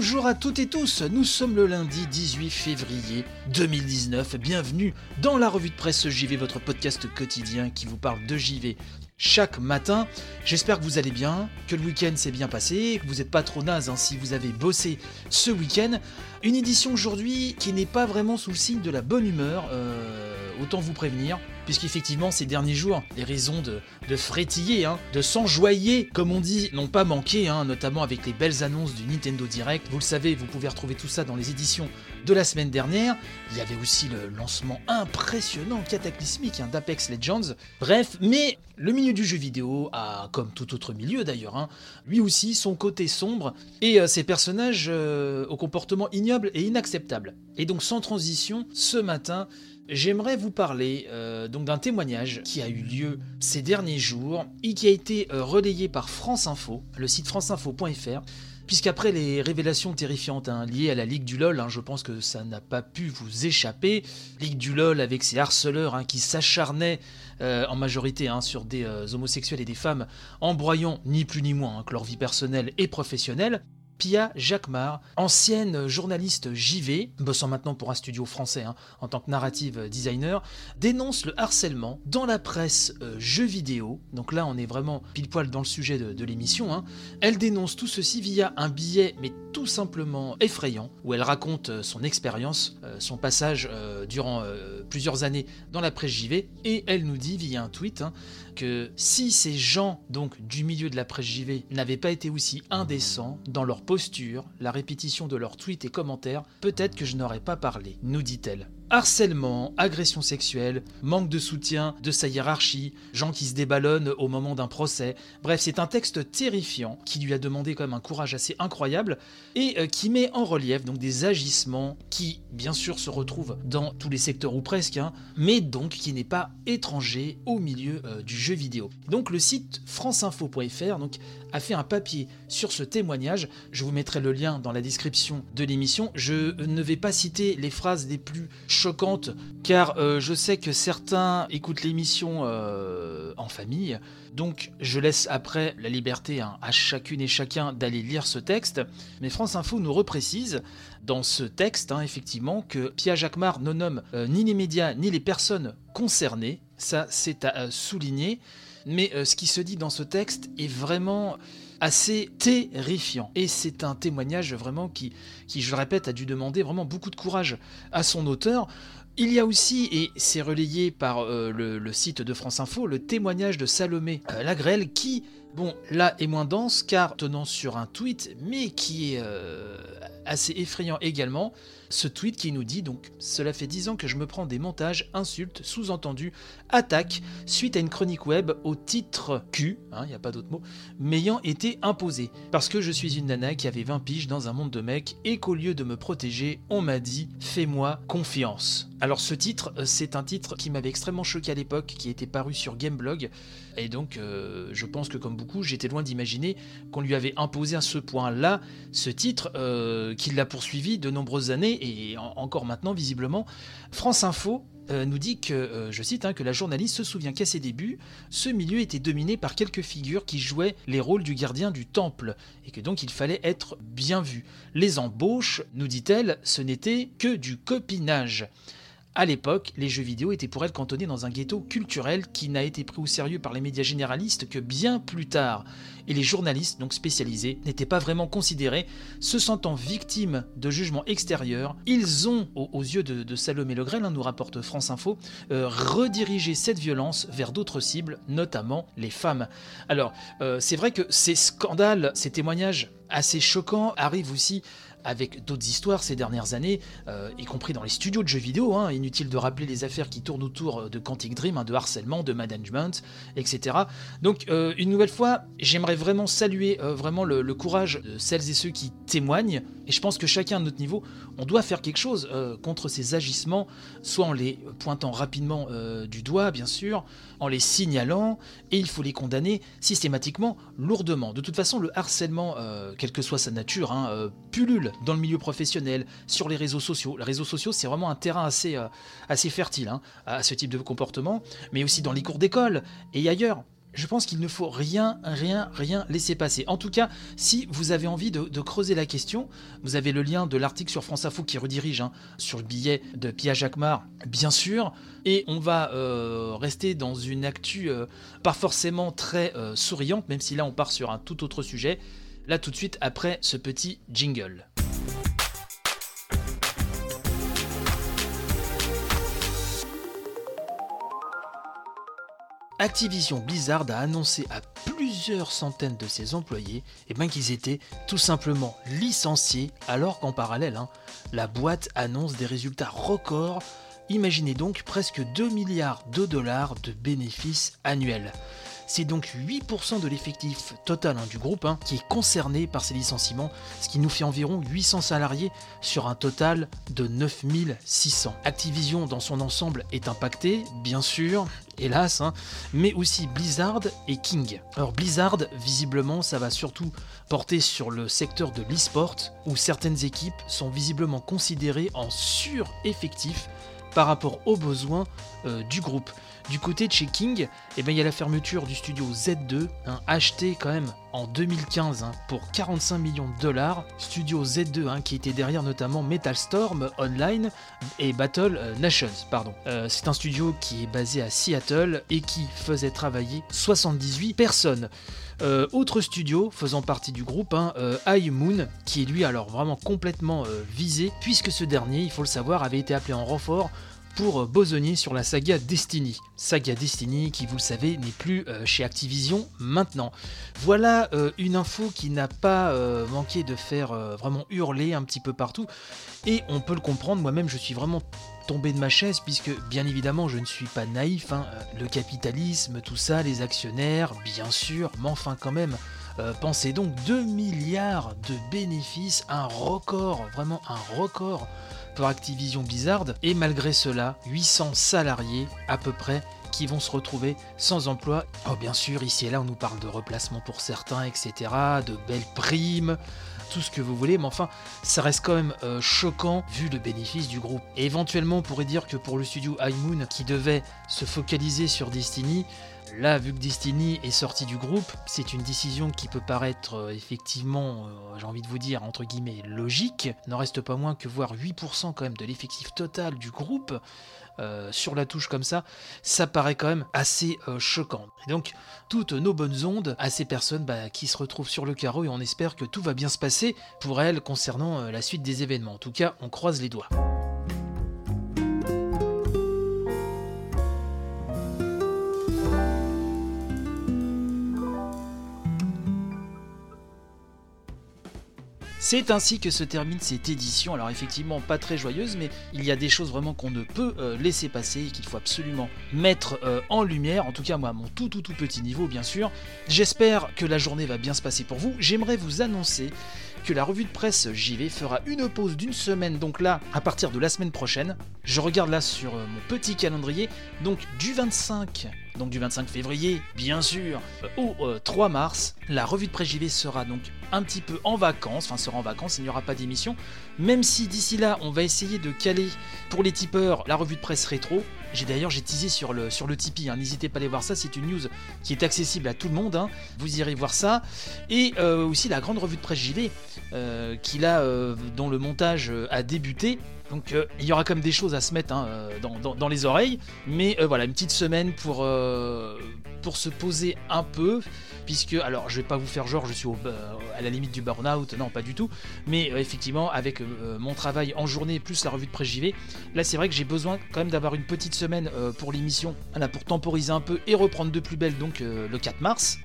Bonjour à toutes et tous, nous sommes le lundi 18 février 2019. Bienvenue dans la revue de presse JV, votre podcast quotidien qui vous parle de JV chaque matin. J'espère que vous allez bien, que le week-end s'est bien passé, que vous n'êtes pas trop naze hein, si vous avez bossé ce week-end. Une édition aujourd'hui qui n'est pas vraiment sous le signe de la bonne humeur, euh, autant vous prévenir, puisqu'effectivement ces derniers jours, les raisons de, frétiller, hein, de s'enjoyer, comme on dit, n'ont pas manqué, hein, notamment avec les belles annonces du Nintendo Direct. Vous le savez, vous pouvez retrouver tout ça dans les éditions de la semaine dernière. Il y avait aussi le lancement impressionnant, cataclysmique hein, d'Apex Legends. Bref, mais le milieu du jeu vidéo a, comme tout autre milieu d'ailleurs, lui aussi son côté sombre et euh, ses personnages euh, au comportement ignoble et inacceptable. Et donc sans transition, ce matin, J'aimerais vous parler euh, donc d'un témoignage qui a eu lieu ces derniers jours et qui a été euh, relayé par France Info, le site franceinfo.fr. Puisqu'après les révélations terrifiantes hein, liées à la Ligue du LOL, hein, je pense que ça n'a pas pu vous échapper. Ligue du LOL avec ses harceleurs hein, qui s'acharnaient euh, en majorité sur des homosexuels et des femmes en broyant ni plus ni moins que leur vie personnelle et professionnelle. Pia Jacquemart, ancienne journaliste JV, bossant maintenant pour un studio français hein, en tant que narrative designer, dénonce le harcèlement dans la presse euh, jeux vidéo. Donc là, on est vraiment pile poil dans le sujet de, l'émission. hein. Elle dénonce tout ceci via un billet, mais tout simplement effrayant, où elle raconte euh, son expérience, euh, son passage durant plusieurs années dans la presse JV, et elle nous dit via un tweet hein, que si ces gens donc du milieu de la presse JV n'avaient pas été aussi indécents dans leur posture, la répétition de leurs tweets et commentaires, peut-être que je n'aurais pas parlé, nous dit-elle. Harcèlement, agression sexuelle, manque de soutien de sa hiérarchie, gens qui se déballonnent au moment d'un procès. Bref, c'est un texte terrifiant qui lui a demandé quand même un courage assez incroyable et euh, qui met en relief donc des agissements qui, bien sûr, se retrouvent dans tous les secteurs ou presque, hein, mais donc qui n'est pas étranger au milieu euh, du jeu vidéo. Donc le site franceinfo.fr donc a fait un papier sur ce témoignage. Je vous mettrai le lien dans la description de l'émission. Je ne vais pas citer les phrases les plus choquantes car euh, je sais que certains écoutent l'émission euh, en famille. Donc je laisse après la liberté hein, à chacune et chacun d'aller lire ce texte. Mais France Info nous reprécise dans ce texte, hein, effectivement, que Pia Jacquemart ne nomme euh, ni les médias ni les personnes concernées. Ça, c'est à souligner. Mais ce qui se dit dans ce texte est vraiment assez terrifiant. Et c'est un témoignage vraiment qui, je le répète, a dû demander vraiment beaucoup de courage à son auteur. Il y a aussi, et c'est relayé par euh, le, le site de France Info, le témoignage de Salomé euh, Lagrelle qui, bon, là est moins dense car tenant sur un tweet, mais qui est euh, assez effrayant également. Ce tweet qui nous dit donc Cela fait 10 ans que je me prends des montages, insultes, sous-entendus, attaques, suite à une chronique web au titre Q, il n'y a pas d'autre mot, m'ayant été imposé. Parce que je suis une nana qui avait 20 piges dans un monde de mecs et qu'au lieu de me protéger, on m'a dit Fais-moi confiance. Alors ce titre, euh, c'est un titre qui m'avait extrêmement choqué à l'époque, qui était paru sur Gameblog, et donc euh, je pense que comme beaucoup, j'étais loin d'imaginer qu'on lui avait imposé à ce point-là ce titre, euh, qui l'a poursuivi de nombreuses années, et en- encore maintenant visiblement. France Info euh, nous dit que, euh, je cite, hein, que la journaliste se souvient qu'à ses débuts, ce milieu était dominé par quelques figures qui jouaient les rôles du gardien du temple, et que donc il fallait être bien vu. Les embauches, nous dit-elle, ce n'était que du copinage. À l'époque, les jeux vidéo étaient pour elle cantonnés dans un ghetto culturel qui n'a été pris au sérieux par les médias généralistes que bien plus tard. Et les journalistes, donc spécialisés, n'étaient pas vraiment considérés, se sentant victimes de jugements extérieurs. Ils ont, aux, yeux de, Salomé Legrel, hein, nous rapporte France Info, euh, redirigé cette violence vers d'autres cibles, notamment les femmes. Alors, euh, c'est vrai que ces scandales, ces témoignages assez choquants arrivent aussi avec d'autres histoires ces dernières années, euh, y compris dans les studios de jeux vidéo. hein. Inutile de rappeler les affaires qui tournent autour de Quantic Dream, hein, de harcèlement, de management, etc. Donc, euh, une nouvelle fois, j'aimerais vraiment saluer euh, vraiment le courage de celles et ceux qui témoignent. Et je pense que chacun à notre niveau, on doit faire quelque chose euh, contre ces agissements, soit en les pointant rapidement euh, du doigt, bien sûr, en les signalant, et il faut les condamner systématiquement, lourdement. De toute façon, le harcèlement, euh, quelle que soit sa nature, hein, pullule dans le milieu professionnel, sur les réseaux sociaux. Les réseaux sociaux, c'est vraiment un terrain assez, assez fertile hein, à ce type de comportement, mais aussi dans les cours d'école et ailleurs. Je pense qu'il ne faut rien, rien, rien laisser passer. En tout cas, si vous avez envie de, creuser la question, vous avez le lien de l'article sur France Info qui redirige hein, sur le billet de Pia Jacquemart, bien sûr. Et on va euh, rester dans une actu euh, pas forcément très euh, souriante, même si là on part sur un tout autre sujet. Là tout de suite après ce petit jingle. Activision Blizzard a annoncé à plusieurs centaines de ses employés eh ben, qu'ils étaient tout simplement licenciés, alors qu'en parallèle, hein, la boîte annonce des résultats records. Imaginez donc presque 2 milliards de dollars de bénéfices annuels. C'est donc 8% de l'effectif total hein, du groupe hein, qui est concerné par ces licenciements, ce qui nous fait environ 800 salariés sur un total de 9600. Activision dans son ensemble est impacté, bien sûr, hélas, hein, mais aussi Blizzard et King. Alors Blizzard, visiblement, ça va surtout porter sur le secteur de l'e-sport, où certaines équipes sont visiblement considérées en sur-effectif par rapport aux besoins euh, du groupe. Du côté de chez King, eh ben, il y a la fermeture du studio Z2, hein, acheté quand même en 2015 hein, pour 45 millions de dollars. Studio Z2 hein, qui était derrière notamment Metal Storm Online et Battle euh, Nations. Pardon. Euh, C'est un studio qui est basé à Seattle et qui faisait travailler 78 personnes. Euh, autre studio faisant partie du groupe, euh, High Moon, qui est lui alors vraiment complètement euh, visé, puisque ce dernier, il faut le savoir, avait été appelé en renfort pour bosonnier sur la saga Destiny. Saga Destiny qui, vous le savez, n'est plus euh, chez Activision maintenant. Voilà euh, une info qui n'a pas euh, manqué de faire vraiment hurler un petit peu partout. Et on peut le comprendre, moi-même je suis vraiment tombé de ma chaise puisque bien évidemment je ne suis pas naïf. hein. Le capitalisme, tout ça, les actionnaires, bien sûr, mais enfin quand même. pensez donc 2 milliards de bénéfices, un record, vraiment un record Activision Blizzard, et malgré cela, 800 salariés à peu près qui vont se retrouver sans emploi. Oh bien sûr, ici et là on nous parle de replacement pour certains, etc., de belles primes, tout ce que vous voulez, mais enfin, ça reste quand même euh, choquant vu le bénéfice du groupe. Et éventuellement, on pourrait dire que pour le studio High Moon, qui devait se focaliser sur Destiny, Là, vu que Destiny est sorti du groupe, c'est une décision qui peut paraître euh, effectivement, euh, j'ai envie de vous dire, entre guillemets, logique. N'en reste pas moins que voir 8% quand même de l'effectif total du groupe euh, sur la touche comme ça, ça paraît quand même assez choquant. Et donc, toutes nos bonnes ondes à ces personnes bah, qui se retrouvent sur le carreau et on espère que tout va bien se passer pour elles concernant la suite des événements. En tout cas, on croise les doigts. C'est ainsi que se termine cette édition. Alors effectivement pas très joyeuse, mais il y a des choses vraiment qu'on ne peut euh, laisser passer et qu'il faut absolument mettre euh, en lumière. En tout cas moi à mon tout tout tout petit niveau bien sûr. J'espère que la journée va bien se passer pour vous. J'aimerais vous annoncer que la revue de presse JV fera une pause d'une semaine, donc là, à partir de la semaine prochaine. Je regarde là sur euh, mon petit calendrier, donc du 25, donc du 25 février, bien sûr, euh, au euh, 3 mars, la revue de presse JV sera donc un petit peu en vacances, enfin sera en vacances, il n'y aura pas d'émission, même si d'ici là, on va essayer de caler pour les tipeurs la revue de presse rétro. J'ai d'ailleurs j'ai teasé sur le, sur le Tipeee, hein. n'hésitez pas à aller voir ça, c'est une news qui est accessible à tout le monde, hein. vous irez voir ça. Et euh, aussi la grande revue de presse JV, euh, qui là, euh, dont le montage euh, a débuté. Donc euh, il y aura quand même des choses à se mettre hein, euh, dans, les oreilles. Mais euh, voilà, une petite semaine pour, pour se poser un peu. Puisque, alors je vais pas vous faire genre je suis à la limite du burn-out, non pas du tout. Mais effectivement, avec mon travail en journée plus la revue de presse JV, là c'est vrai que j'ai besoin quand même d'avoir une petite semaine pour l'émission, pour temporiser un peu et reprendre de plus belle donc le 4 mars.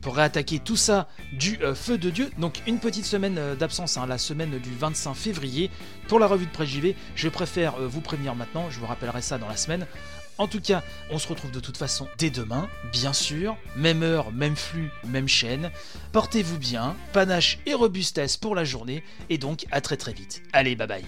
Pour réattaquer tout ça du euh, feu de Dieu. Donc une petite semaine euh, d'absence, hein, la semaine du 25 février pour la revue de presse JV. Je préfère euh, vous prévenir maintenant, je vous rappellerai ça dans la semaine. En tout cas, on se retrouve de toute façon dès demain, bien sûr. Même heure, même flux, même chaîne. Portez-vous bien, panache et robustesse pour la journée, et donc à très très vite. Allez, bye bye.